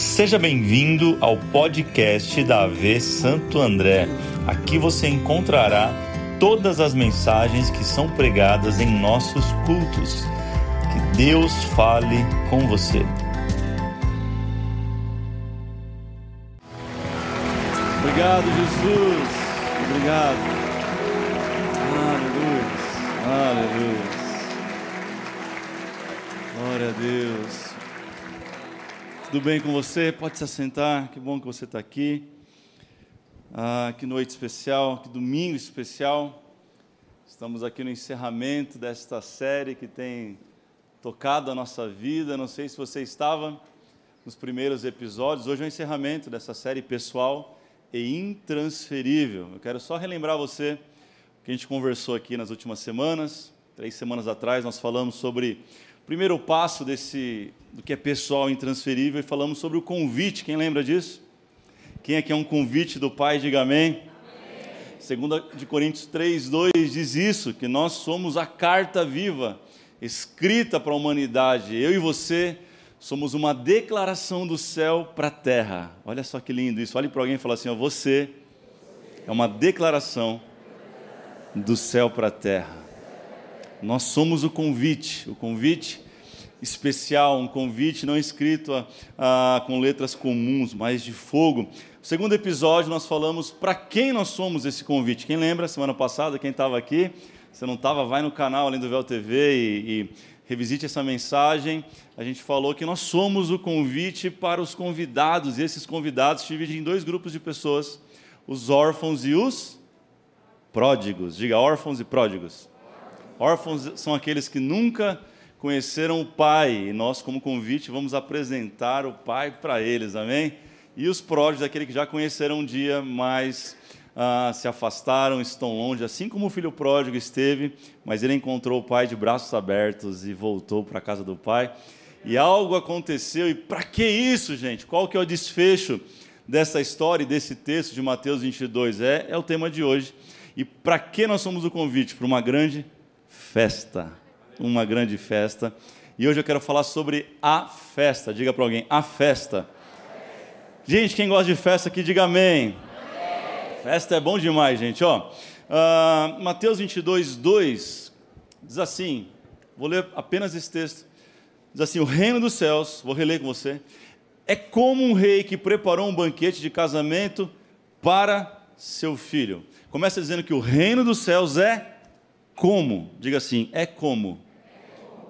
Seja bem-vindo ao podcast da AV Santo André. Aqui você encontrará todas as mensagens que são pregadas em nossos cultos. Que Deus fale com você. Obrigado, Jesus. Obrigado. Aleluia. Aleluia. Glória a Deus. Tudo bem com você? Pode se assentar. Que bom que você está aqui. Ah, que noite especial, que domingo especial. Estamos aqui no encerramento desta série que tem tocado a nossa vida. Não sei se você estava nos primeiros episódios. Hoje é o encerramento dessa série pessoal e intransferível. Eu quero só relembrar você o que a gente conversou aqui nas últimas semanas. Três semanas atrás nós falamos sobre primeiro passo desse do que é pessoal intransferível e falamos sobre o convite. Quem lembra disso? Quem é que é um convite do Pai? Diga amém. Segunda de Coríntios 3, 2 diz isso, que nós somos a carta viva escrita para a humanidade. Eu e você somos uma declaração do céu para a terra. Olha só que lindo isso. Olhe para alguém e fala assim: ó, você é uma declaração do céu para a terra. Nós somos o convite, o convite especial, um convite não escrito a, a, com letras comuns, mas de fogo. No segundo episódio, nós falamos para quem nós somos esse convite. Quem lembra, semana passada, quem estava aqui? Se não estava, vai no canal Além do Véu TV e, e revisite essa mensagem. A gente falou que nós somos o convite para os convidados, e esses convidados se dividem em dois grupos de pessoas: os órfãos e os pródigos. Diga órfãos e pródigos. Órfãos são aqueles que nunca conheceram o Pai, e nós, como convite, vamos apresentar o Pai para eles, amém? E os pródigos, aqueles que já conheceram um dia, mas ah, se afastaram, estão longe, assim como o filho pródigo esteve, mas ele encontrou o Pai de braços abertos e voltou para a casa do Pai. E algo aconteceu, e para que isso, gente? Qual que é o desfecho dessa história e desse texto de Mateus 22? É, é o tema de hoje. E para que nós somos o convite? Para uma grande festa uma grande festa. E hoje eu quero falar sobre a festa. Diga para alguém, a festa. Gente, quem gosta de festa aqui, diga amém. Festa é bom demais, gente. Ó, uh, Mateus 22, 2 diz assim: vou ler apenas esse texto. Diz assim: O reino dos céus, vou reler com você, é como um rei que preparou um banquete de casamento para seu filho. Começa dizendo que o reino dos céus é como? Diga assim: é como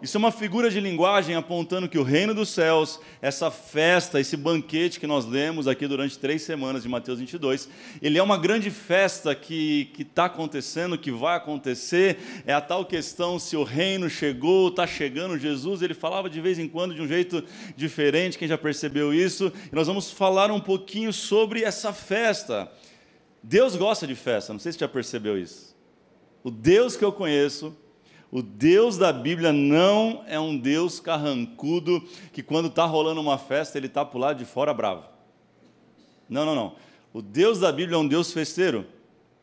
isso é uma figura de linguagem apontando que o reino dos céus, essa festa, esse banquete que nós lemos aqui durante três semanas de Mateus 22, ele é uma grande festa que está acontecendo, que vai acontecer. É a tal questão se o reino chegou, está chegando Jesus. Ele falava de vez em quando de um jeito diferente, quem já percebeu isso? E nós vamos falar um pouquinho sobre essa festa. Deus gosta de festa, não sei se já percebeu isso. O Deus que eu conheço, o Deus da Bíblia não é um Deus carrancudo que, quando está rolando uma festa, ele está para o lado de fora bravo. Não, não, não. O Deus da Bíblia é um Deus festeiro.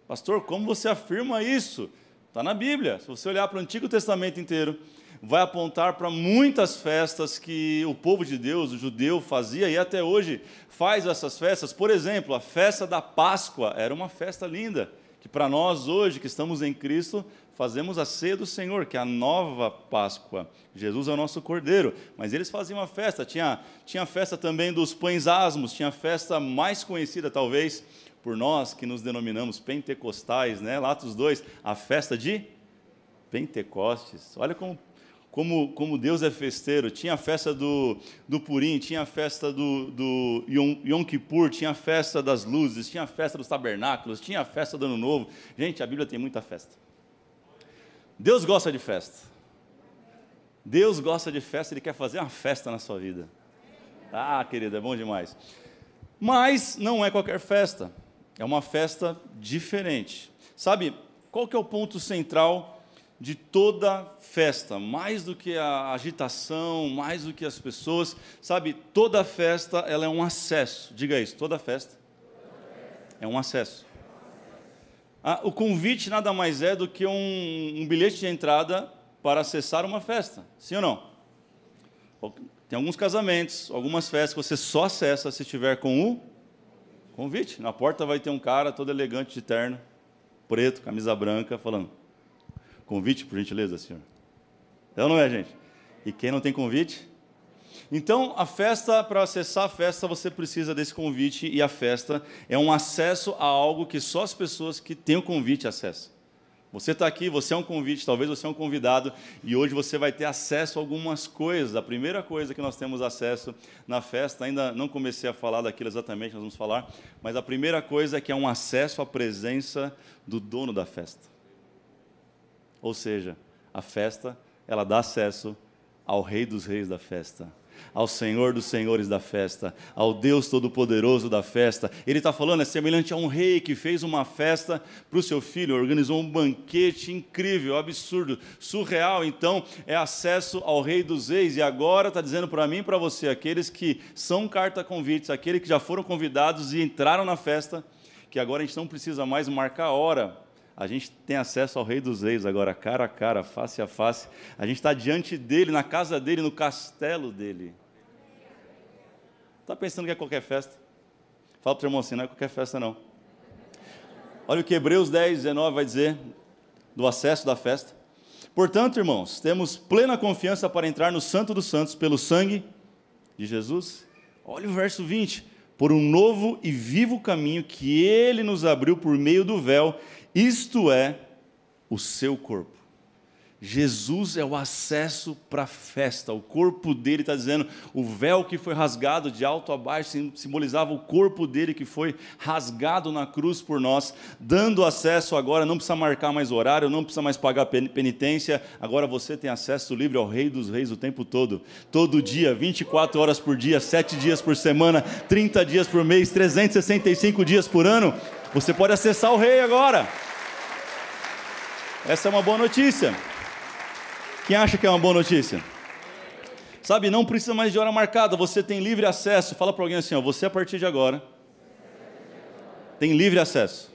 Pastor, como você afirma isso? Está na Bíblia. Se você olhar para o Antigo Testamento inteiro, vai apontar para muitas festas que o povo de Deus, o judeu, fazia e até hoje faz essas festas. Por exemplo, a festa da Páscoa era uma festa linda, que para nós hoje que estamos em Cristo fazemos a ceia do Senhor, que é a nova Páscoa. Jesus é o nosso Cordeiro, mas eles faziam a festa. Tinha, tinha festa também dos pães asmos, tinha a festa mais conhecida, talvez, por nós que nos denominamos pentecostais, né? Latos 2, a festa de Pentecostes. Olha como, como, como Deus é festeiro. Tinha a festa do, do Purim, tinha a festa do, do Yom, Yom Kippur, tinha a festa das luzes, tinha a festa dos tabernáculos, tinha a festa do Ano Novo. Gente, a Bíblia tem muita festa. Deus gosta de festa. Deus gosta de festa, Ele quer fazer uma festa na sua vida. Ah, querido, é bom demais. Mas não é qualquer festa, é uma festa diferente. Sabe, qual que é o ponto central de toda festa? Mais do que a agitação, mais do que as pessoas, sabe, toda festa ela é um acesso. Diga isso, toda festa é um acesso. Ah, o convite nada mais é do que um, um bilhete de entrada para acessar uma festa, sim ou não? Tem alguns casamentos, algumas festas que você só acessa se estiver com o convite. Na porta vai ter um cara todo elegante de terno, preto, camisa branca, falando: Convite, por gentileza, senhor. Então não é, gente? E quem não tem convite? Então, a festa, para acessar a festa, você precisa desse convite, e a festa é um acesso a algo que só as pessoas que têm o convite acessam. Você está aqui, você é um convite, talvez você é um convidado, e hoje você vai ter acesso a algumas coisas. A primeira coisa que nós temos acesso na festa, ainda não comecei a falar daquilo exatamente, nós vamos falar, mas a primeira coisa é que é um acesso à presença do dono da festa. Ou seja, a festa, ela dá acesso ao Rei dos Reis da festa ao Senhor dos Senhores da festa, ao Deus Todo-Poderoso da festa. Ele está falando, é semelhante a um rei que fez uma festa para o seu filho, organizou um banquete incrível, absurdo, surreal. Então, é acesso ao Rei dos Reis. E agora está dizendo para mim e para você, aqueles que são carta-convites, aqueles que já foram convidados e entraram na festa, que agora a gente não precisa mais marcar hora a gente tem acesso ao Rei dos Reis agora, cara a cara, face a face. A gente está diante dele, na casa dele, no castelo dele. Está pensando que é qualquer festa? Fala para o irmão assim, não é qualquer festa não. Olha o que Hebreus 10, 19 vai dizer do acesso da festa. Portanto, irmãos, temos plena confiança para entrar no Santo dos Santos pelo sangue de Jesus. Olha o verso 20. Por um novo e vivo caminho que ele nos abriu por meio do véu isto é o seu corpo. Jesus é o acesso para a festa, o corpo dele está dizendo, o véu que foi rasgado de alto a baixo simbolizava o corpo dele que foi rasgado na cruz por nós, dando acesso agora, não precisa marcar mais horário, não precisa mais pagar penitência, agora você tem acesso livre ao Rei dos Reis o tempo todo, todo dia, 24 horas por dia, 7 dias por semana, 30 dias por mês, 365 dias por ano, você pode acessar o Rei agora. Essa é uma boa notícia. Quem acha que é uma boa notícia? Sabe, não precisa mais de hora marcada, você tem livre acesso. Fala para alguém assim, ó, você a partir de agora tem livre acesso.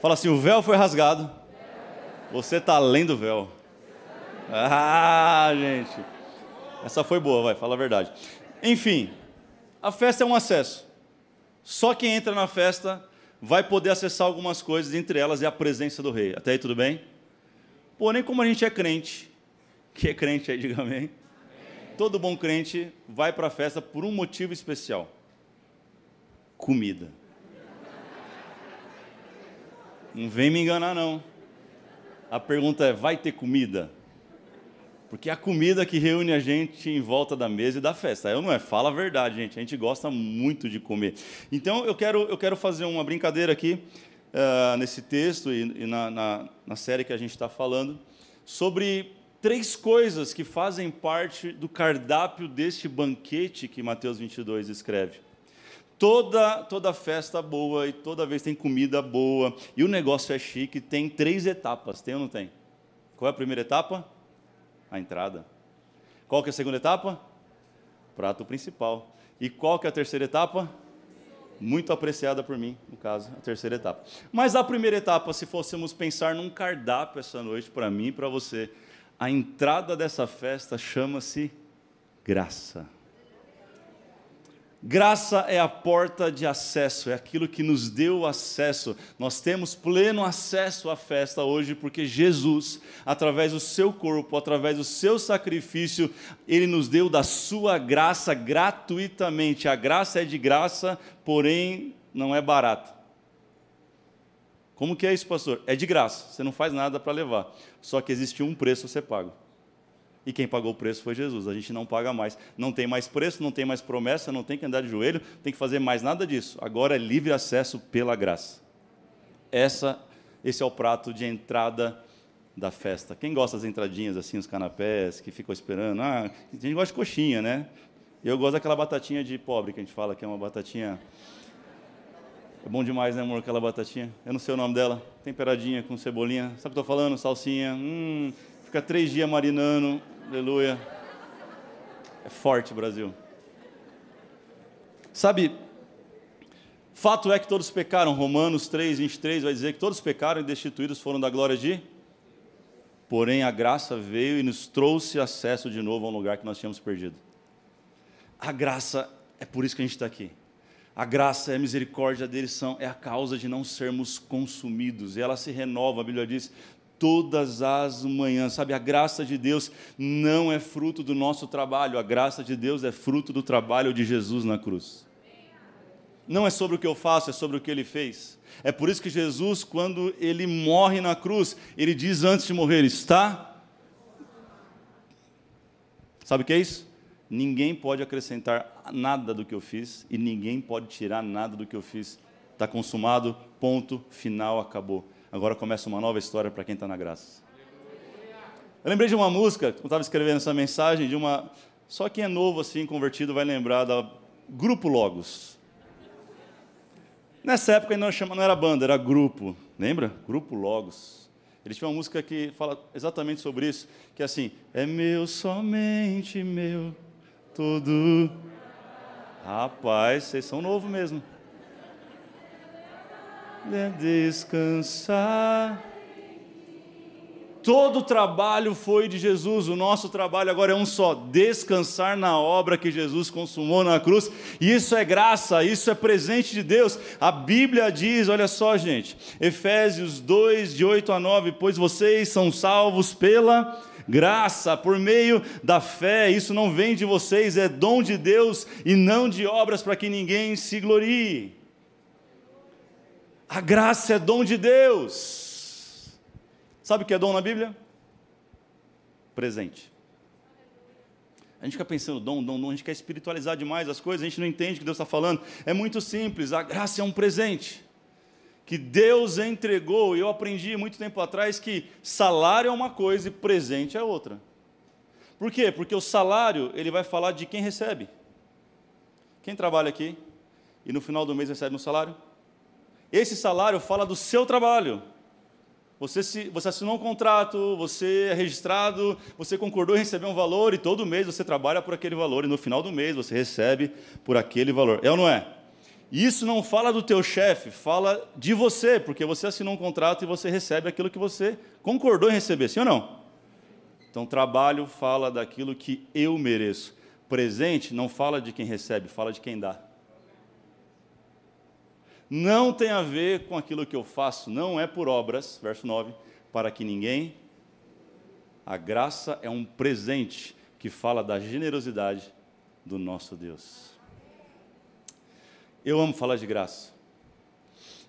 Fala assim, o véu foi rasgado. Você está além do véu. Ah, gente. Essa foi boa, vai, fala a verdade. Enfim, a festa é um acesso. Só quem entra na festa vai poder acessar algumas coisas, entre elas é a presença do rei. Até aí tudo bem? Porém, como a gente é crente, que é crente aí, diga amém. Todo bom crente vai para a festa por um motivo especial: comida. Não vem me enganar, não. A pergunta é: vai ter comida? Porque é a comida que reúne a gente em volta da mesa e da festa. Eu não é, fala a verdade, gente. A gente gosta muito de comer. Então eu quero, eu quero fazer uma brincadeira aqui uh, nesse texto e, e na, na, na série que a gente está falando sobre três coisas que fazem parte do cardápio deste banquete que Mateus 22 escreve. Toda, toda festa boa e toda vez tem comida boa e o negócio é chique, tem três etapas, tem ou não tem? Qual é a primeira etapa? A entrada. Qual que é a segunda etapa? Prato principal. E qual que é a terceira etapa? Muito apreciada por mim, no caso, a terceira etapa. Mas a primeira etapa, se fôssemos pensar num cardápio essa noite, para mim e para você, a entrada dessa festa chama-se graça. Graça é a porta de acesso, é aquilo que nos deu acesso. Nós temos pleno acesso à festa hoje, porque Jesus, através do seu corpo, através do seu sacrifício, ele nos deu da sua graça gratuitamente. A graça é de graça, porém não é barata. Como que é isso, pastor? É de graça, você não faz nada para levar. Só que existe um preço a ser pago. E quem pagou o preço foi Jesus. A gente não paga mais. Não tem mais preço, não tem mais promessa, não tem que andar de joelho, tem que fazer mais nada disso. Agora é livre acesso pela graça. Essa, esse é o prato de entrada da festa. Quem gosta das entradinhas assim, os canapés, que ficam esperando? Ah, a gente gosta de coxinha, né? Eu gosto daquela batatinha de pobre que a gente fala que é uma batatinha. É bom demais, né, amor, aquela batatinha? Eu não sei o nome dela. Temperadinha com cebolinha. Sabe o que eu estou falando? Salsinha. Hum, fica três dias marinando. Aleluia. É forte, Brasil. Sabe, fato é que todos pecaram. Romanos 3, 23 vai dizer que todos pecaram e destituídos foram da glória de. Porém, a graça veio e nos trouxe acesso de novo a um lugar que nós tínhamos perdido. A graça é por isso que a gente está aqui. A graça e a misericórdia deles são, é a causa de não sermos consumidos. E ela se renova, a Bíblia diz, todas as manhãs. Sabe, a graça de Deus não é fruto do nosso trabalho, a graça de Deus é fruto do trabalho de Jesus na cruz. Não é sobre o que eu faço, é sobre o que ele fez. É por isso que Jesus, quando ele morre na cruz, ele diz antes de morrer: Está. Sabe o que é isso? Ninguém pode acrescentar nada do que eu fiz e ninguém pode tirar nada do que eu fiz. Está consumado, ponto, final, acabou. Agora começa uma nova história para quem está na graça. Eu lembrei de uma música, quando estava escrevendo essa mensagem, de uma. Só quem é novo assim, convertido, vai lembrar da Grupo Logos. Nessa época ainda não era banda, era grupo. Lembra? Grupo Logos. Eles tinham uma música que fala exatamente sobre isso, que é assim: é meu, somente meu, tudo. Rapaz, vocês são novos mesmo. Descansar. Todo o trabalho foi de Jesus, o nosso trabalho agora é um só: descansar na obra que Jesus consumou na cruz. Isso é graça, isso é presente de Deus. A Bíblia diz, olha só, gente, Efésios 2, de 8 a 9: Pois vocês são salvos pela graça, por meio da fé. Isso não vem de vocês, é dom de Deus e não de obras para que ninguém se glorie. A graça é dom de Deus. Sabe o que é dom na Bíblia? Presente. A gente fica pensando, dom, dom, dom, a gente quer espiritualizar demais as coisas, a gente não entende o que Deus está falando. É muito simples, a graça é um presente que Deus entregou, e eu aprendi muito tempo atrás que salário é uma coisa e presente é outra. Por quê? Porque o salário, ele vai falar de quem recebe. Quem trabalha aqui e no final do mês recebe um salário? Esse salário fala do seu trabalho. Você, se, você assinou um contrato, você é registrado, você concordou em receber um valor e todo mês você trabalha por aquele valor e no final do mês você recebe por aquele valor. É ou não é? Isso não fala do teu chefe, fala de você, porque você assinou um contrato e você recebe aquilo que você concordou em receber, sim ou não? Então, trabalho fala daquilo que eu mereço. Presente não fala de quem recebe, fala de quem dá. Não tem a ver com aquilo que eu faço, não é por obras, verso 9, para que ninguém. A graça é um presente que fala da generosidade do nosso Deus. Eu amo falar de graça.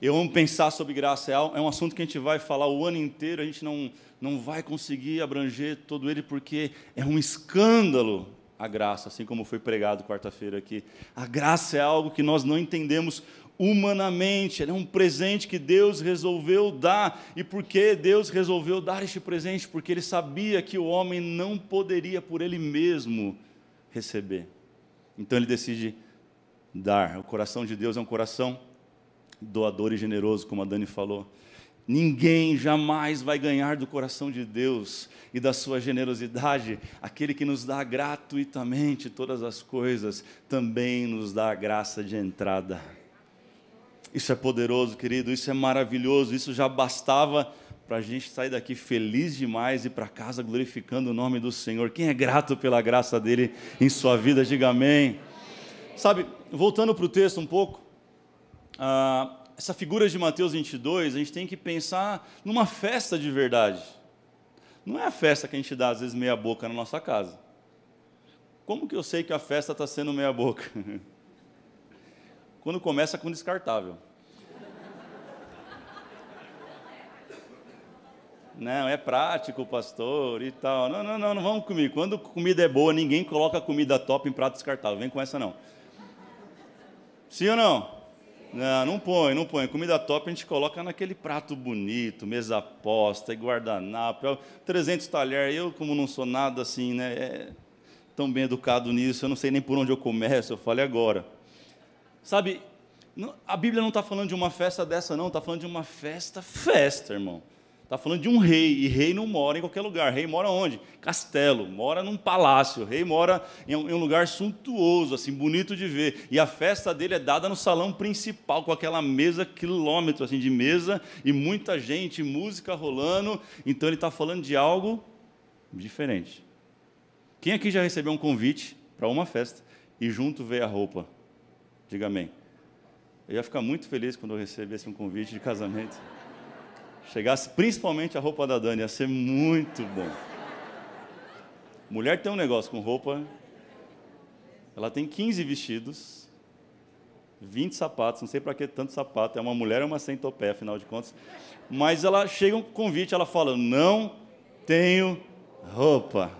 Eu amo pensar sobre graça. É, é um assunto que a gente vai falar o ano inteiro, a gente não, não vai conseguir abranger todo ele, porque é um escândalo a graça, assim como foi pregado quarta-feira aqui. A graça é algo que nós não entendemos humanamente, ela é um presente que Deus resolveu dar. E por que Deus resolveu dar este presente? Porque ele sabia que o homem não poderia por ele mesmo receber. Então ele decide dar. O coração de Deus é um coração doador e generoso, como a Dani falou. Ninguém jamais vai ganhar do coração de Deus e da sua generosidade. Aquele que nos dá gratuitamente todas as coisas, também nos dá a graça de entrada. Isso é poderoso, querido, isso é maravilhoso, isso já bastava para a gente sair daqui feliz demais e para casa glorificando o nome do Senhor. Quem é grato pela graça dele em sua vida, diga amém. Sabe, voltando para o texto um pouco, ah, essa figura de Mateus 22, a gente tem que pensar numa festa de verdade. Não é a festa que a gente dá, às vezes, meia boca na nossa casa. Como que eu sei que a festa está sendo meia boca? Quando começa com descartável. Não, é prático, pastor, e tal. Não, não, não, não vamos comigo. Quando comida é boa, ninguém coloca comida top em prato descartável. Vem com essa não. Sim ou não? Não, não põe, não põe. Comida top a gente coloca naquele prato bonito, mesa posta e guardanapo. 300 talheres. Eu, como não sou nada assim, né? É tão bem educado nisso, eu não sei nem por onde eu começo, eu falei agora. Sabe, a Bíblia não está falando de uma festa dessa, não, está falando de uma festa, festa, irmão. Está falando de um rei, e rei não mora em qualquer lugar. Rei mora onde? Castelo, mora num palácio. Rei mora em um, lugar suntuoso, assim, bonito de ver. E a festa dele é dada no salão principal, com aquela mesa quilômetro assim, de mesa, e muita gente, música rolando. Então ele está falando de algo diferente. Quem aqui já recebeu um convite para uma festa e junto veio a roupa. Diga amém. Eu ia ficar muito feliz quando eu recebesse um convite de casamento. Chegasse principalmente a roupa da Dani, ia ser muito bom. Mulher tem um negócio com roupa. Ela tem 15 vestidos, 20 sapatos, não sei para que tanto sapato. É uma mulher, é uma centopeia, afinal de contas. Mas ela chega um convite, ela fala: "Não tenho roupa".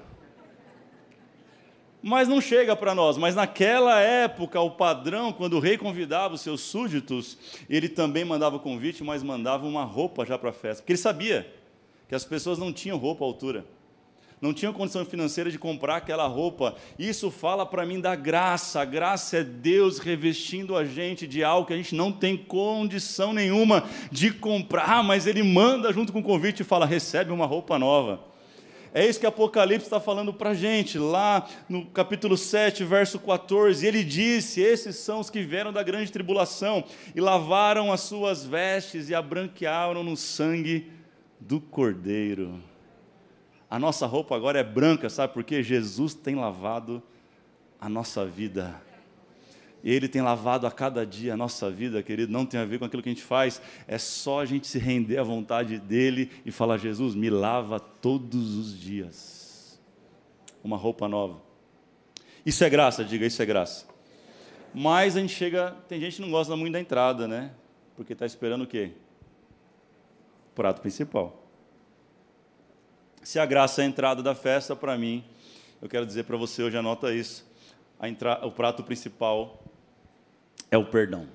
Mas não chega para nós. Mas naquela época, o padrão, quando o rei convidava os seus súditos, ele também mandava o convite, mas mandava uma roupa já para a festa. Porque ele sabia que as pessoas não tinham roupa à altura. Não tinham condição financeira de comprar aquela roupa. Isso fala para mim da graça. A graça é Deus revestindo a gente de algo que a gente não tem condição nenhuma de comprar, mas Ele manda junto com o convite e fala: recebe uma roupa nova. É isso que Apocalipse está falando para a gente, lá no capítulo 7, verso 14. Ele disse: Esses são os que vieram da grande tribulação e lavaram as suas vestes e a branquearam no sangue do Cordeiro. A nossa roupa agora é branca, sabe por quê? Jesus tem lavado a nossa vida. Ele tem lavado a cada dia a nossa vida, querido, não tem a ver com aquilo que a gente faz, é só a gente se render à vontade dele e falar: Jesus, me lava todos os dias. Uma roupa nova. Isso é graça, diga, isso é graça. Mas a gente chega, tem gente que não gosta muito da entrada, né? Porque está esperando o quê? O prato principal. Se a graça é a entrada da festa, para mim, eu quero dizer para você, hoje anota isso. Entra... o prato principal é o perdão.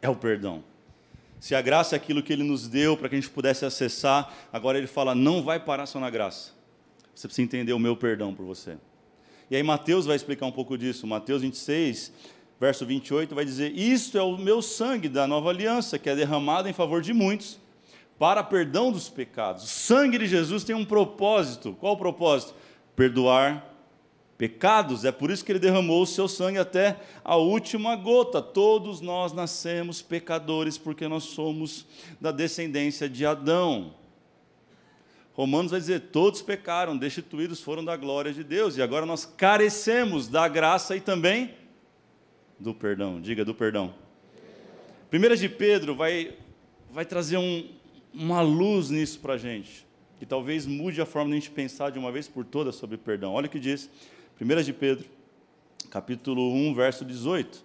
É o perdão. Se a graça é aquilo que ele nos deu para que a gente pudesse acessar, agora ele fala: não vai parar só na graça. Você precisa entender o meu perdão por você. E aí Mateus vai explicar um pouco disso. Mateus 26, verso 28, vai dizer: Isto é o meu sangue da nova aliança, que é derramado em favor de muitos, para perdão dos pecados. O sangue de Jesus tem um propósito. Qual o propósito? Perdoar pecados, é por isso que ele derramou o seu sangue até a última gota. Todos nós nascemos pecadores porque nós somos da descendência de Adão. Romanos vai dizer: todos pecaram, destituídos foram da glória de Deus, e agora nós carecemos da graça e também do perdão. Diga do perdão. Primeira de Pedro vai, vai trazer um, uma luz nisso para a gente, que talvez mude a forma de a gente pensar de uma vez por todas sobre perdão. Olha o que diz 1 de Pedro, capítulo 1, verso 18.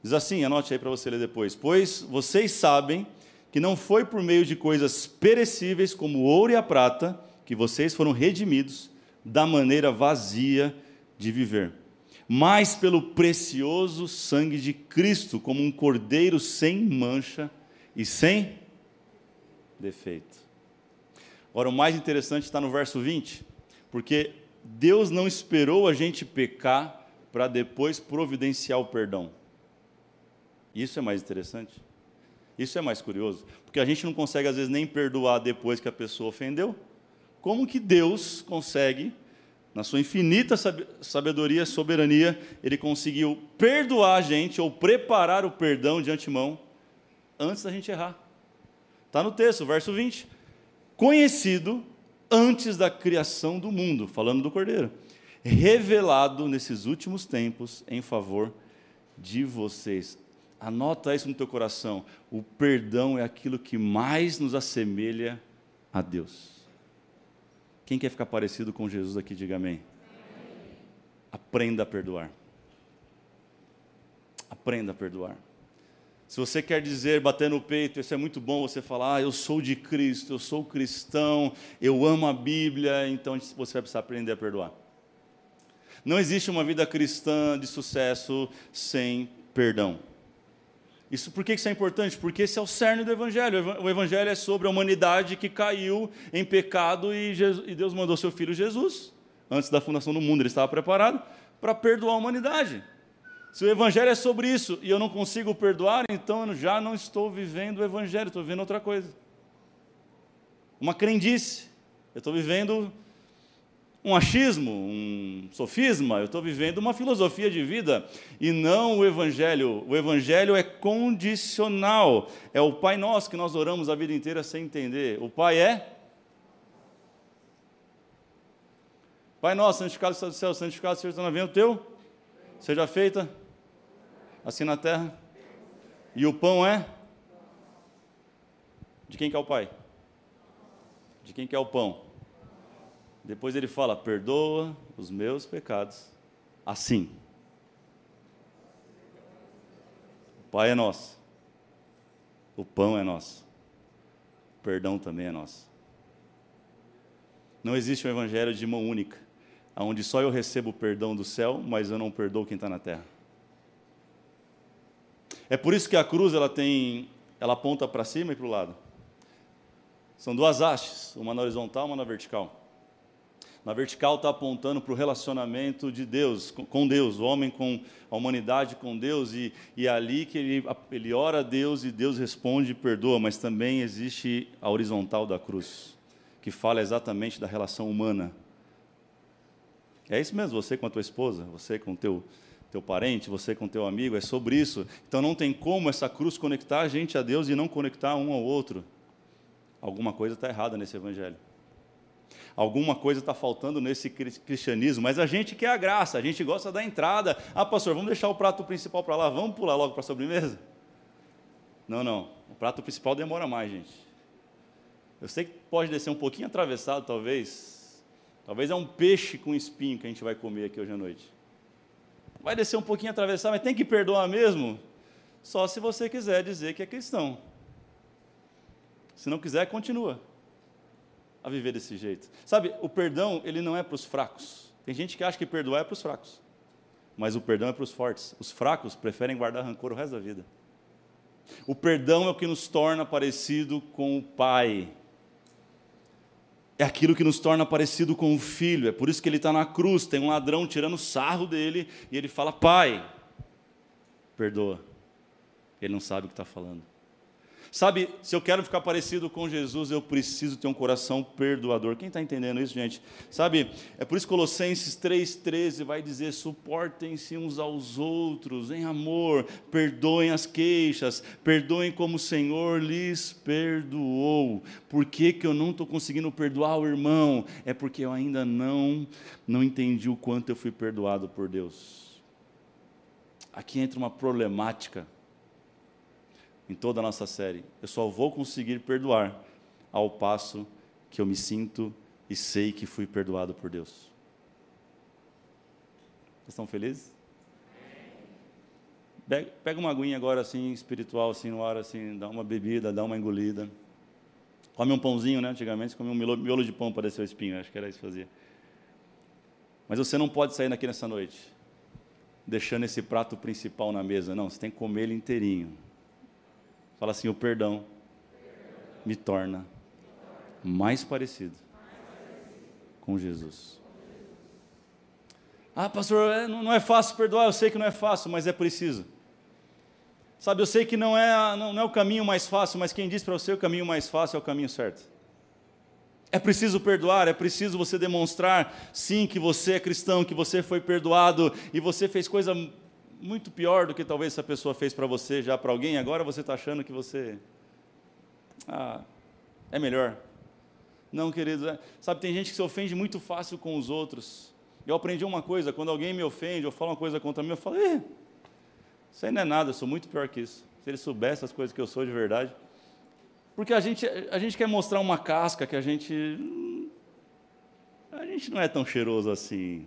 Diz assim, anote aí para você ler depois. Pois vocês sabem que não foi por meio de coisas perecíveis como o ouro e a prata que vocês foram redimidos da maneira vazia de viver, mas pelo precioso sangue de Cristo, como um cordeiro sem mancha e sem defeito. Agora, o mais interessante está no verso 20, porque Deus não esperou a gente pecar para depois providenciar o perdão. Isso é mais interessante. Isso é mais curioso, porque a gente não consegue às vezes nem perdoar depois que a pessoa ofendeu. Como que Deus consegue, na sua infinita sabedoria, soberania, ele conseguiu perdoar a gente ou preparar o perdão de antemão antes da gente errar? Está no texto, verso 20. Conhecido antes da criação do mundo, falando do Cordeiro, revelado nesses últimos tempos em favor de vocês. Anota isso no teu coração. O perdão é aquilo que mais nos assemelha a Deus. Quem quer ficar parecido com Jesus aqui, diga amém. Aprenda a perdoar. Aprenda a perdoar. Se você quer dizer, bater no peito, isso é muito bom você falar, ah, eu sou de Cristo, eu sou cristão, eu amo a Bíblia, então você vai precisar aprender a perdoar. Não existe uma vida cristã de sucesso sem perdão. Isso, por que isso é importante? Porque esse é o cerne do Evangelho. O Evangelho é sobre a humanidade que caiu em pecado e, Jesus, e Deus mandou seu Filho Jesus. Antes da fundação do mundo, ele estava preparado para perdoar a humanidade. Se o Evangelho é sobre isso e eu não consigo perdoar, então eu já não estou vivendo o Evangelho, estou vivendo outra coisa. Uma crendice. Eu estou vivendo um achismo, um sofisma, eu estou vivendo uma filosofia de vida e não o Evangelho. O Evangelho é condicional. É o Pai Nosso que nós oramos a vida inteira sem entender. O Pai é. Pai Nosso, santificado seja o céu, santificado seja o teu Seja feita assim na terra. E o pão é? De quem que é o Pai? De quem que é o pão? Depois ele fala: perdoa os meus pecados, assim. O Pai é nosso, o pão é nosso, o perdão também é nosso. Não existe um evangelho de mão única, onde só eu recebo o perdão do céu, mas eu não perdoo quem está na terra. É por isso que a cruz ela tem, ela aponta para cima e para o lado. São duas hastes, uma na horizontal, uma na vertical. Na vertical está apontando para o relacionamento de Deus, com Deus, o homem com a humanidade com Deus, e, e é ali que ele, ele ora a Deus e Deus responde e perdoa, mas também existe a horizontal da cruz, que fala exatamente da relação humana. É isso mesmo, você com a tua esposa, você com o teu, teu parente, você com teu amigo, é sobre isso. Então não tem como essa cruz conectar a gente a Deus e não conectar um ao outro. Alguma coisa está errada nesse evangelho. Alguma coisa está faltando nesse cristianismo, mas a gente quer a graça, a gente gosta da entrada. Ah, pastor, vamos deixar o prato principal para lá, vamos pular logo para a sobremesa? Não, não. O prato principal demora mais, gente. Eu sei que pode descer um pouquinho atravessado, talvez. Talvez é um peixe com espinho que a gente vai comer aqui hoje à noite. Vai descer um pouquinho atravessado, mas tem que perdoar mesmo? Só se você quiser dizer que é cristão. Se não quiser, continua a viver desse jeito. Sabe, o perdão, ele não é para os fracos. Tem gente que acha que perdoar é para os fracos. Mas o perdão é para os fortes. Os fracos preferem guardar rancor o resto da vida. O perdão é o que nos torna parecido com o Pai. É aquilo que nos torna parecido com o Filho. É por isso que ele está na cruz. Tem um ladrão tirando sarro dele e ele fala: Pai, perdoa. Ele não sabe o que está falando. Sabe, se eu quero ficar parecido com Jesus, eu preciso ter um coração perdoador. Quem está entendendo isso, gente? Sabe, é por isso que Colossenses 3,13 vai dizer: suportem-se uns aos outros em amor, perdoem as queixas, perdoem como o Senhor lhes perdoou. Por que, que eu não estou conseguindo perdoar o irmão? É porque eu ainda não, não entendi o quanto eu fui perdoado por Deus. Aqui entra uma problemática em toda a nossa série. Eu só vou conseguir perdoar ao passo que eu me sinto e sei que fui perdoado por Deus. Vocês estão felizes? Pega uma aguinha agora assim, espiritual, assim, no ar, assim, dá uma bebida, dá uma engolida. Come um pãozinho, né? Antigamente come um miolo de pão para descer o espinho, acho que era isso que fazia. Mas você não pode sair daqui nessa noite, deixando esse prato principal na mesa. Não, você tem que comer ele inteirinho. Fala assim: o perdão me torna mais parecido com Jesus. Ah, pastor, é, não é fácil perdoar, eu sei que não é fácil, mas é preciso. Sabe, eu sei que não é, não é o caminho mais fácil, mas quem diz para você o caminho mais fácil é o caminho certo. É preciso perdoar, é preciso você demonstrar, sim, que você é cristão, que você foi perdoado e você fez coisa muito pior do que talvez essa pessoa fez para você já para alguém, agora você está achando que você ah, é melhor. Não, queridos, é, sabe, tem gente que se ofende muito fácil com os outros. Eu aprendi uma coisa, quando alguém me ofende ou fala uma coisa contra mim, eu falo, isso aí não é nada, eu sou muito pior que isso. Se ele soubesse as coisas que eu sou de verdade. Porque a gente, a gente quer mostrar uma casca que a gente. A gente não é tão cheiroso assim.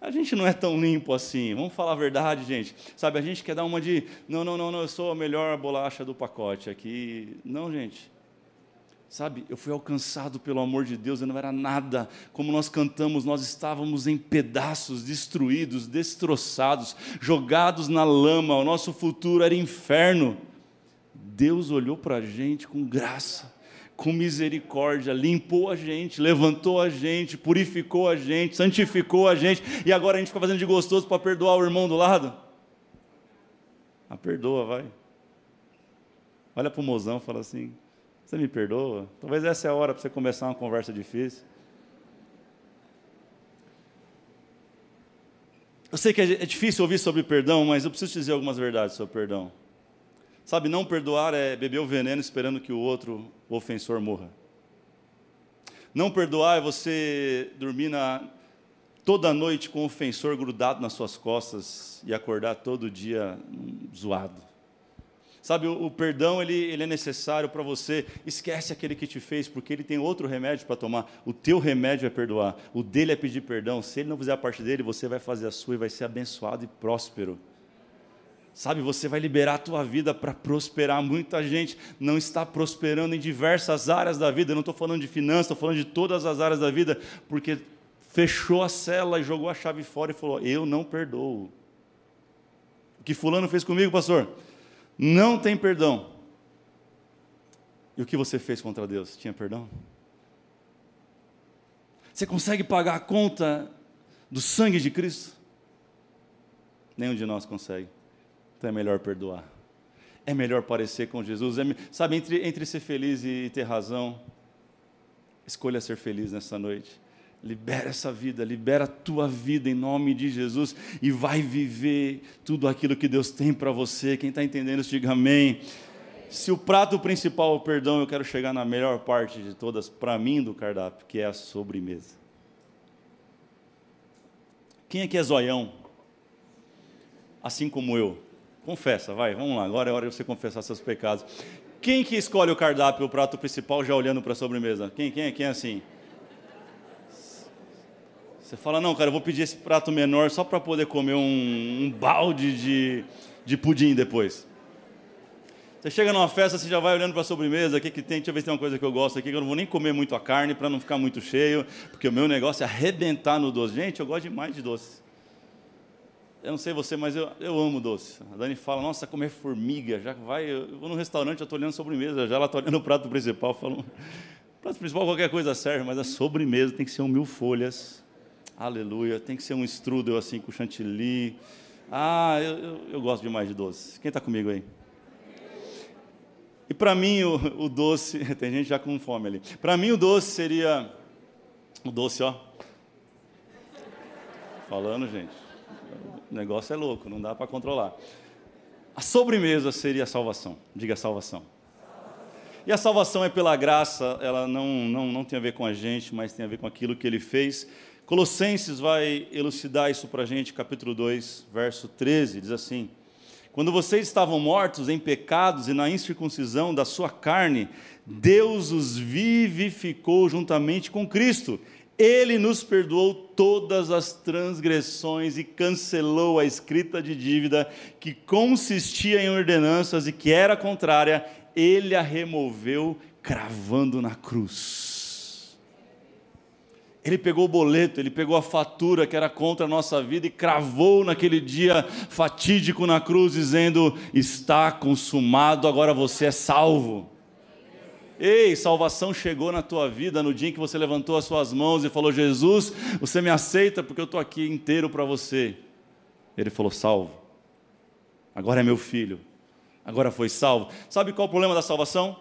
A gente não é tão limpo assim, vamos falar a verdade, gente. Sabe, a gente quer dar uma de, não, não, não, não eu sou a melhor bolacha do pacote aqui. Não, gente. Sabe, eu fui alcançado pelo amor de Deus, eu não era nada. Como nós cantamos, nós estávamos em pedaços, destruídos, destroçados, jogados na lama, o nosso futuro era inferno. Deus olhou para a gente com graça com misericórdia, limpou a gente, levantou a gente, purificou a gente, santificou a gente, e agora a gente fica fazendo de gostoso para perdoar o irmão do lado? Ah, perdoa, vai. Olha para o mozão e fala assim: Você me perdoa? Talvez essa é a hora para você começar uma conversa difícil. Eu sei que é difícil ouvir sobre perdão, mas eu preciso te dizer algumas verdades sobre perdão. Sabe, não perdoar é beber o veneno esperando que o outro, o ofensor, morra. Não perdoar é você dormir na, toda noite com o ofensor grudado nas suas costas e acordar todo dia zoado. Sabe, o, o perdão ele, ele é necessário para você. Esquece aquele que te fez, porque ele tem outro remédio para tomar. O teu remédio é perdoar, o dele é pedir perdão. Se ele não fizer a parte dele, você vai fazer a sua e vai ser abençoado e próspero. Sabe, você vai liberar a tua vida para prosperar. Muita gente não está prosperando em diversas áreas da vida. Eu não estou falando de finanças, estou falando de todas as áreas da vida, porque fechou a cela e jogou a chave fora e falou: Eu não perdoo. O que Fulano fez comigo, pastor? Não tem perdão. E o que você fez contra Deus? Tinha perdão? Você consegue pagar a conta do sangue de Cristo? Nenhum de nós consegue. Então é melhor perdoar. É melhor parecer com Jesus. É, sabe, entre, entre ser feliz e ter razão, escolha ser feliz nessa noite. Libera essa vida, libera a tua vida em nome de Jesus e vai viver tudo aquilo que Deus tem para você. Quem está entendendo, diga amém. Se o prato principal é o perdão, eu quero chegar na melhor parte de todas, para mim, do cardápio, que é a sobremesa. Quem aqui é zoião? Assim como eu. Confessa, vai, vamos lá, agora é hora de você confessar seus pecados. Quem que escolhe o cardápio, o prato principal, já olhando para a sobremesa? Quem, quem, quem é assim? Você fala, não, cara, eu vou pedir esse prato menor só para poder comer um, um balde de, de pudim depois. Você chega numa festa, você já vai olhando para a sobremesa, o que, que tem? Deixa eu ver se tem uma coisa que eu gosto aqui, que eu não vou nem comer muito a carne para não ficar muito cheio, porque o meu negócio é arrebentar no doce. Gente, eu gosto demais de doce. Eu não sei você, mas eu, eu amo doce. A Dani fala, nossa, comer formiga, já vai. Eu vou no restaurante, eu estou olhando sobremesa, já ela está olhando o prato principal, falo, prato principal qualquer coisa serve, mas a sobremesa tem que ser um mil folhas Aleluia. Tem que ser um strudel assim com chantilly. Ah, eu, eu, eu gosto demais de doce. Quem está comigo aí? E para mim o, o, doce, tem gente já com fome ali. Para mim o doce seria o doce, ó. Falando, gente. O negócio é louco, não dá para controlar. A sobremesa seria a salvação. Diga salvação. E a salvação é pela graça, ela não, não, não tem a ver com a gente, mas tem a ver com aquilo que ele fez Colossenses vai elucidar isso para a gente, capítulo 2, verso 13, diz assim: Quando vocês estavam mortos em pecados e na incircuncisão da sua carne, Deus os vivificou juntamente com Cristo. Ele nos perdoou todas as transgressões e cancelou a escrita de dívida que consistia em ordenanças e que era contrária, ele a removeu cravando na cruz. Ele pegou o boleto, ele pegou a fatura que era contra a nossa vida e cravou naquele dia fatídico na cruz, dizendo: Está consumado, agora você é salvo. Ei, salvação chegou na tua vida no dia em que você levantou as suas mãos e falou: Jesus, você me aceita porque eu estou aqui inteiro para você. Ele falou: Salvo. Agora é meu filho. Agora foi salvo. Sabe qual é o problema da salvação?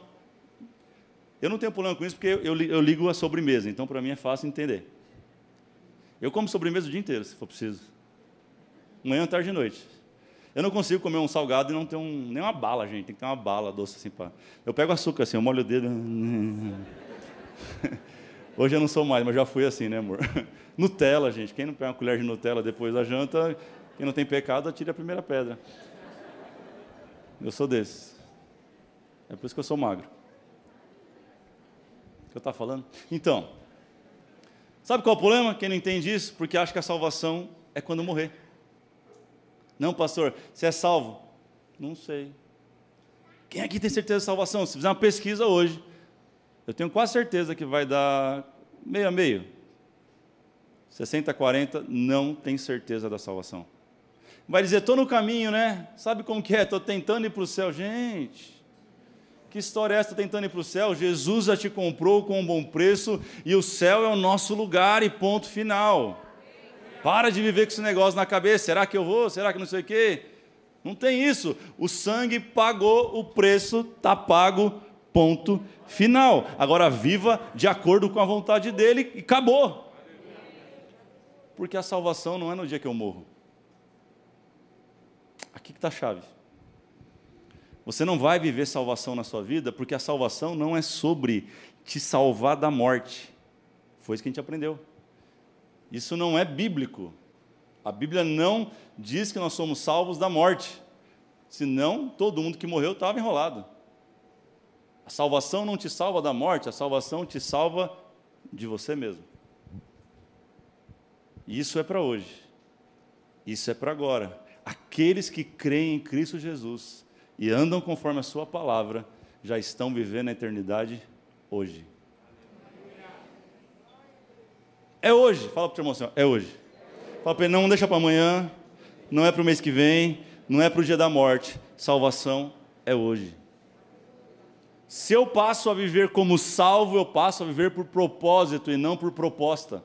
Eu não tenho problema com isso porque eu, eu ligo a sobremesa, então para mim é fácil entender. Eu como sobremesa o dia inteiro, se for preciso. Manhã, tarde e noite. Eu não consigo comer um salgado e não ter um, nem uma bala, gente. Tem que ter uma bala doce assim. Pra... Eu pego açúcar assim, eu molho o dedo. Hoje eu não sou mais, mas já fui assim, né, amor? Nutella, gente. Quem não pega uma colher de Nutella depois da janta, quem não tem pecado, atire a primeira pedra. Eu sou desses. É por isso que eu sou magro que eu estava falando? Então, sabe qual é o problema? Quem não entende isso? Porque acha que a salvação é quando morrer. Não, pastor, você é salvo? Não sei. Quem aqui tem certeza de salvação? Se fizer uma pesquisa hoje, eu tenho quase certeza que vai dar meio a meio. 60 a 40 não tem certeza da salvação. Vai dizer, estou no caminho, né? Sabe como que é? Estou tentando ir para o céu. Gente, que história é essa tentando ir para o céu? Jesus já te comprou com um bom preço e o céu é o nosso lugar e ponto final. Para de viver com esse negócio na cabeça. Será que eu vou? Será que não sei o quê? Não tem isso. O sangue pagou o preço, está pago, ponto final. Agora viva de acordo com a vontade dele e acabou. Porque a salvação não é no dia que eu morro. Aqui que está a chave. Você não vai viver salvação na sua vida, porque a salvação não é sobre te salvar da morte. Foi isso que a gente aprendeu. Isso não é bíblico. A Bíblia não diz que nós somos salvos da morte. Senão, todo mundo que morreu estava enrolado. A salvação não te salva da morte, a salvação te salva de você mesmo. Isso é para hoje. Isso é para agora. Aqueles que creem em Cristo Jesus e andam conforme a Sua palavra já estão vivendo a eternidade hoje. É hoje. Fala para o irmão assim, é hoje. Fala para ele, não deixa para amanhã, não é para o mês que vem, não é para o dia da morte. Salvação é hoje. Se eu passo a viver como salvo, eu passo a viver por propósito e não por proposta.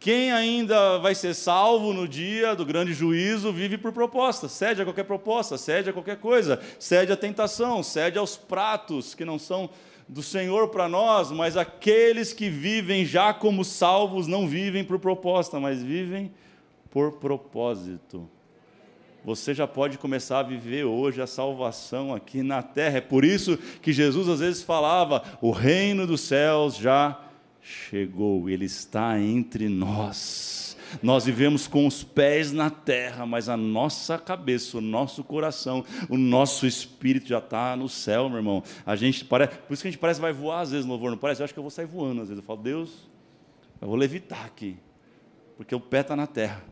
Quem ainda vai ser salvo no dia do grande juízo vive por proposta, cede a qualquer proposta, cede a qualquer coisa, cede à tentação, cede aos pratos que não são do Senhor para nós, mas aqueles que vivem já como salvos não vivem por proposta, mas vivem por propósito você já pode começar a viver hoje a salvação aqui na terra. É por isso que Jesus às vezes falava: o reino dos céus já chegou, ele está entre nós. Nós vivemos com os pés na terra, mas a nossa cabeça, o nosso coração, o nosso espírito já está no céu, meu irmão. A gente parece, por isso que a gente parece que vai voar às vezes louvor, não parece? Eu acho que eu vou sair voando às vezes. Eu falo, Deus, eu vou levitar aqui, porque o pé está na terra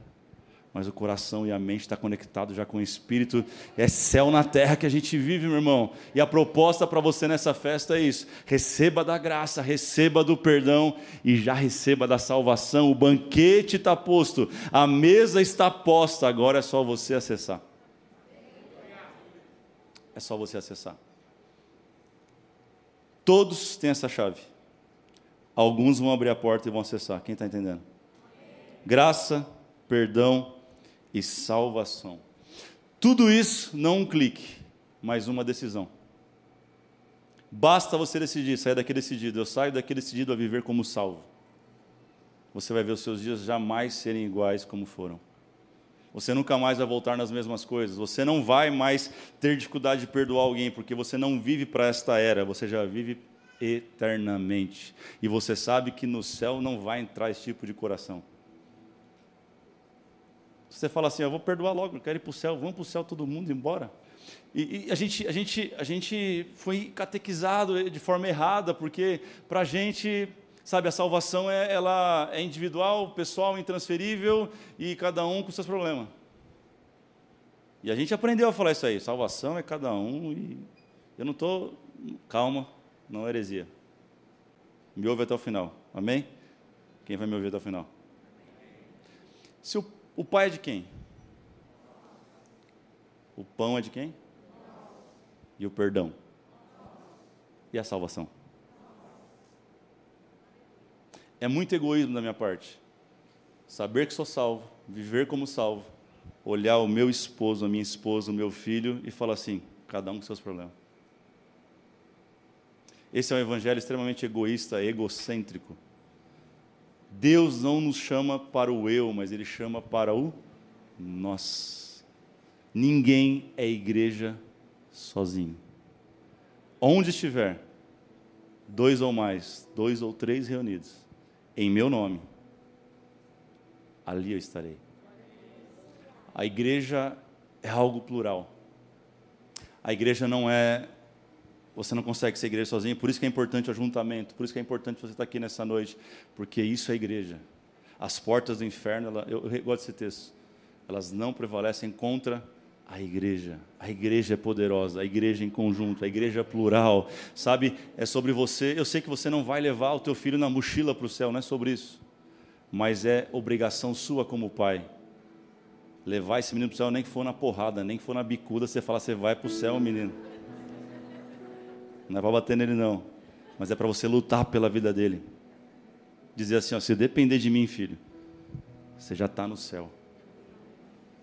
mas o coração e a mente está conectado já com o Espírito. É céu na terra que a gente vive, meu irmão. E a proposta para você nessa festa é isso: receba da graça, receba do perdão e já receba da salvação. O banquete está posto, a mesa está posta. Agora é só você acessar. É só você acessar. Todos têm essa chave. Alguns vão abrir a porta e vão acessar. Quem está entendendo? Graça, perdão e salvação. Tudo isso não um clique, mas uma decisão. Basta você decidir, sair daqui decidido. Eu saio daqui decidido a viver como salvo. Você vai ver os seus dias jamais serem iguais como foram. Você nunca mais vai voltar nas mesmas coisas. Você não vai mais ter dificuldade de perdoar alguém, porque você não vive para esta era, você já vive eternamente. E você sabe que no céu não vai entrar esse tipo de coração. Você fala assim, eu vou perdoar logo, eu quero ir para o céu, vamos para o céu todo mundo embora. E, e, a, gente, a, gente, a gente foi catequizado de forma errada, porque para a gente, sabe, a salvação é, ela é individual, pessoal, intransferível e cada um com seus problemas. E a gente aprendeu a falar isso aí, salvação é cada um e eu não estou, calma, não é heresia. Me ouve até o final, amém? Quem vai me ouvir até o final? Se o o pai é de quem? O pão é de quem? E o perdão? E a salvação? É muito egoísmo da minha parte. Saber que sou salvo, viver como salvo, olhar o meu esposo, a minha esposa, o meu filho e falar assim: cada um com seus problemas. Esse é um evangelho extremamente egoísta, egocêntrico. Deus não nos chama para o eu, mas Ele chama para o nós. Ninguém é igreja sozinho. Onde estiver, dois ou mais, dois ou três reunidos, em meu nome, ali eu estarei. A igreja é algo plural. A igreja não é você não consegue ser igreja sozinho, por isso que é importante o ajuntamento, por isso que é importante você estar aqui nessa noite, porque isso é igreja. As portas do inferno, ela, eu, eu gosto desse texto, elas não prevalecem contra a igreja. A igreja é poderosa, a igreja em conjunto, a igreja plural. Sabe, é sobre você. Eu sei que você não vai levar o teu filho na mochila para o céu, não é sobre isso. Mas é obrigação sua como pai. Levar esse menino para o céu, nem que for na porrada, nem que for na bicuda, você fala, você vai para o céu, menino. Não é para bater nele, não. Mas é para você lutar pela vida dele. Dizer assim: ó, se depender de mim, filho, você já está no céu.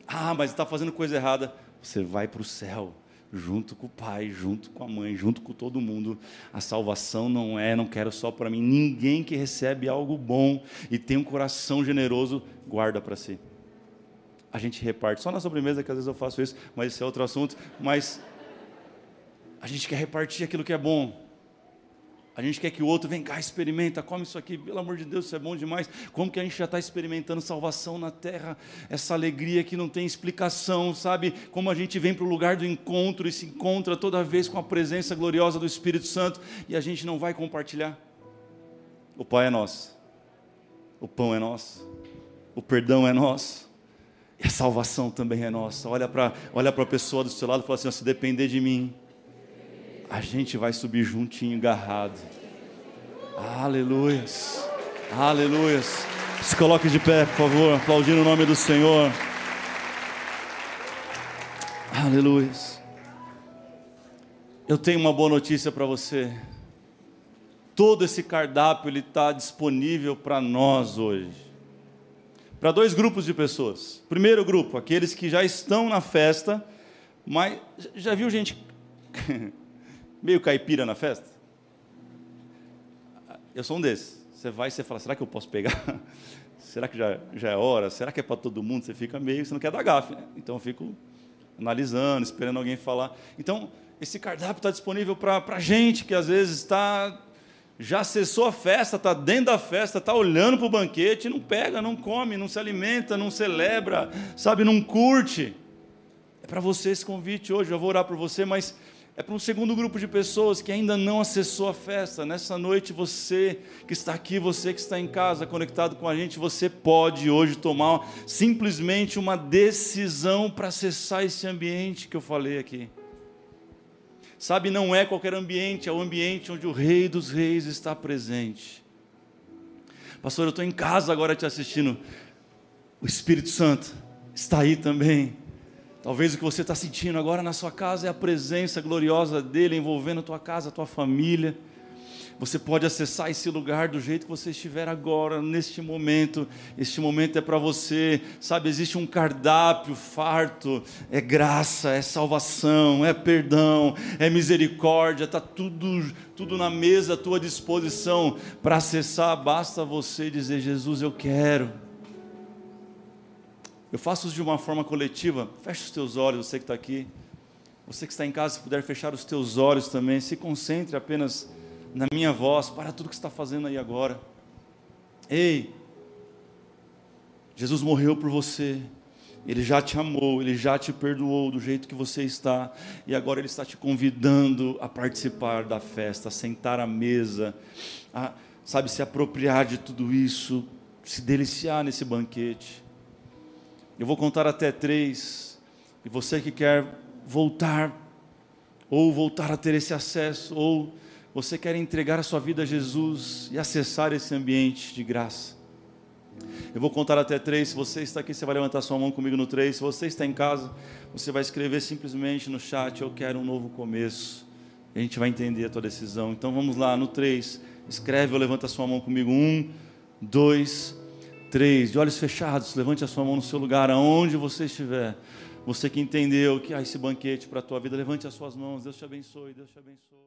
Ah, mas está fazendo coisa errada. Você vai para o céu, junto com o pai, junto com a mãe, junto com todo mundo. A salvação não é, não quero só para mim. Ninguém que recebe algo bom e tem um coração generoso, guarda para si. A gente reparte. Só na sobremesa que às vezes eu faço isso, mas esse é outro assunto. Mas a gente quer repartir aquilo que é bom. A gente quer que o outro vem cá, experimenta, come isso aqui, pelo amor de Deus, isso é bom demais. Como que a gente já está experimentando salvação na terra, essa alegria que não tem explicação, sabe? Como a gente vem para o lugar do encontro e se encontra toda vez com a presença gloriosa do Espírito Santo e a gente não vai compartilhar. O Pai é nosso, o pão é nosso, o perdão é nosso. E a salvação também é nossa. Olha para olha a pessoa do seu lado e fala assim: se depender de mim, a gente vai subir juntinho, agarrado. Aleluias, aleluias. Se coloque de pé, por favor, aplaudindo o nome do Senhor. Aleluias. Eu tenho uma boa notícia para você. Todo esse cardápio ele está disponível para nós hoje. Para dois grupos de pessoas. Primeiro grupo, aqueles que já estão na festa, mas já viu gente meio caipira na festa? Eu sou um desses. Você vai e você fala, será que eu posso pegar? será que já, já é hora? Será que é para todo mundo? Você fica meio, você não quer dar gafe, né? Então eu fico analisando, esperando alguém falar. Então, esse cardápio está disponível para a gente que às vezes está já acessou a festa, está dentro da festa, está olhando para o banquete, não pega, não come, não se alimenta, não celebra, sabe, não curte. É para você esse convite hoje, eu vou orar por você, mas é para um segundo grupo de pessoas que ainda não acessou a festa. Nessa noite, você que está aqui, você que está em casa conectado com a gente, você pode hoje tomar simplesmente uma decisão para acessar esse ambiente que eu falei aqui. Sabe, não é qualquer ambiente, é o ambiente onde o Rei dos Reis está presente. Pastor, eu estou em casa agora te assistindo. O Espírito Santo está aí também Talvez o que você está sentindo agora na sua casa é a presença gloriosa dele envolvendo a tua casa, a tua família. Você pode acessar esse lugar do jeito que você estiver agora, neste momento. Este momento é para você, sabe? Existe um cardápio farto, é graça, é salvação, é perdão, é misericórdia, está tudo, tudo na mesa à tua disposição para acessar. Basta você dizer: Jesus, eu quero. Eu faço isso de uma forma coletiva. Feche os teus olhos, você que está aqui. Você que está em casa, se puder fechar os teus olhos também, se concentre apenas na minha voz, para tudo que você está fazendo aí agora. Ei, Jesus morreu por você. Ele já te amou, ele já te perdoou do jeito que você está, e agora ele está te convidando a participar da festa, a sentar à mesa, a, sabe, se apropriar de tudo isso, se deliciar nesse banquete. Eu vou contar até três. E você que quer voltar, ou voltar a ter esse acesso, ou você quer entregar a sua vida a Jesus e acessar esse ambiente de graça. Eu vou contar até três. Se você está aqui, você vai levantar sua mão comigo no três. Se você está em casa, você vai escrever simplesmente no chat: Eu quero um novo começo. E a gente vai entender a tua decisão. Então vamos lá, no três. Escreve ou levanta sua mão comigo. Um, dois, Três, de olhos fechados, levante a sua mão no seu lugar, aonde você estiver. Você que entendeu que há esse banquete para a tua vida, levante as suas mãos. Deus te abençoe, Deus te abençoe.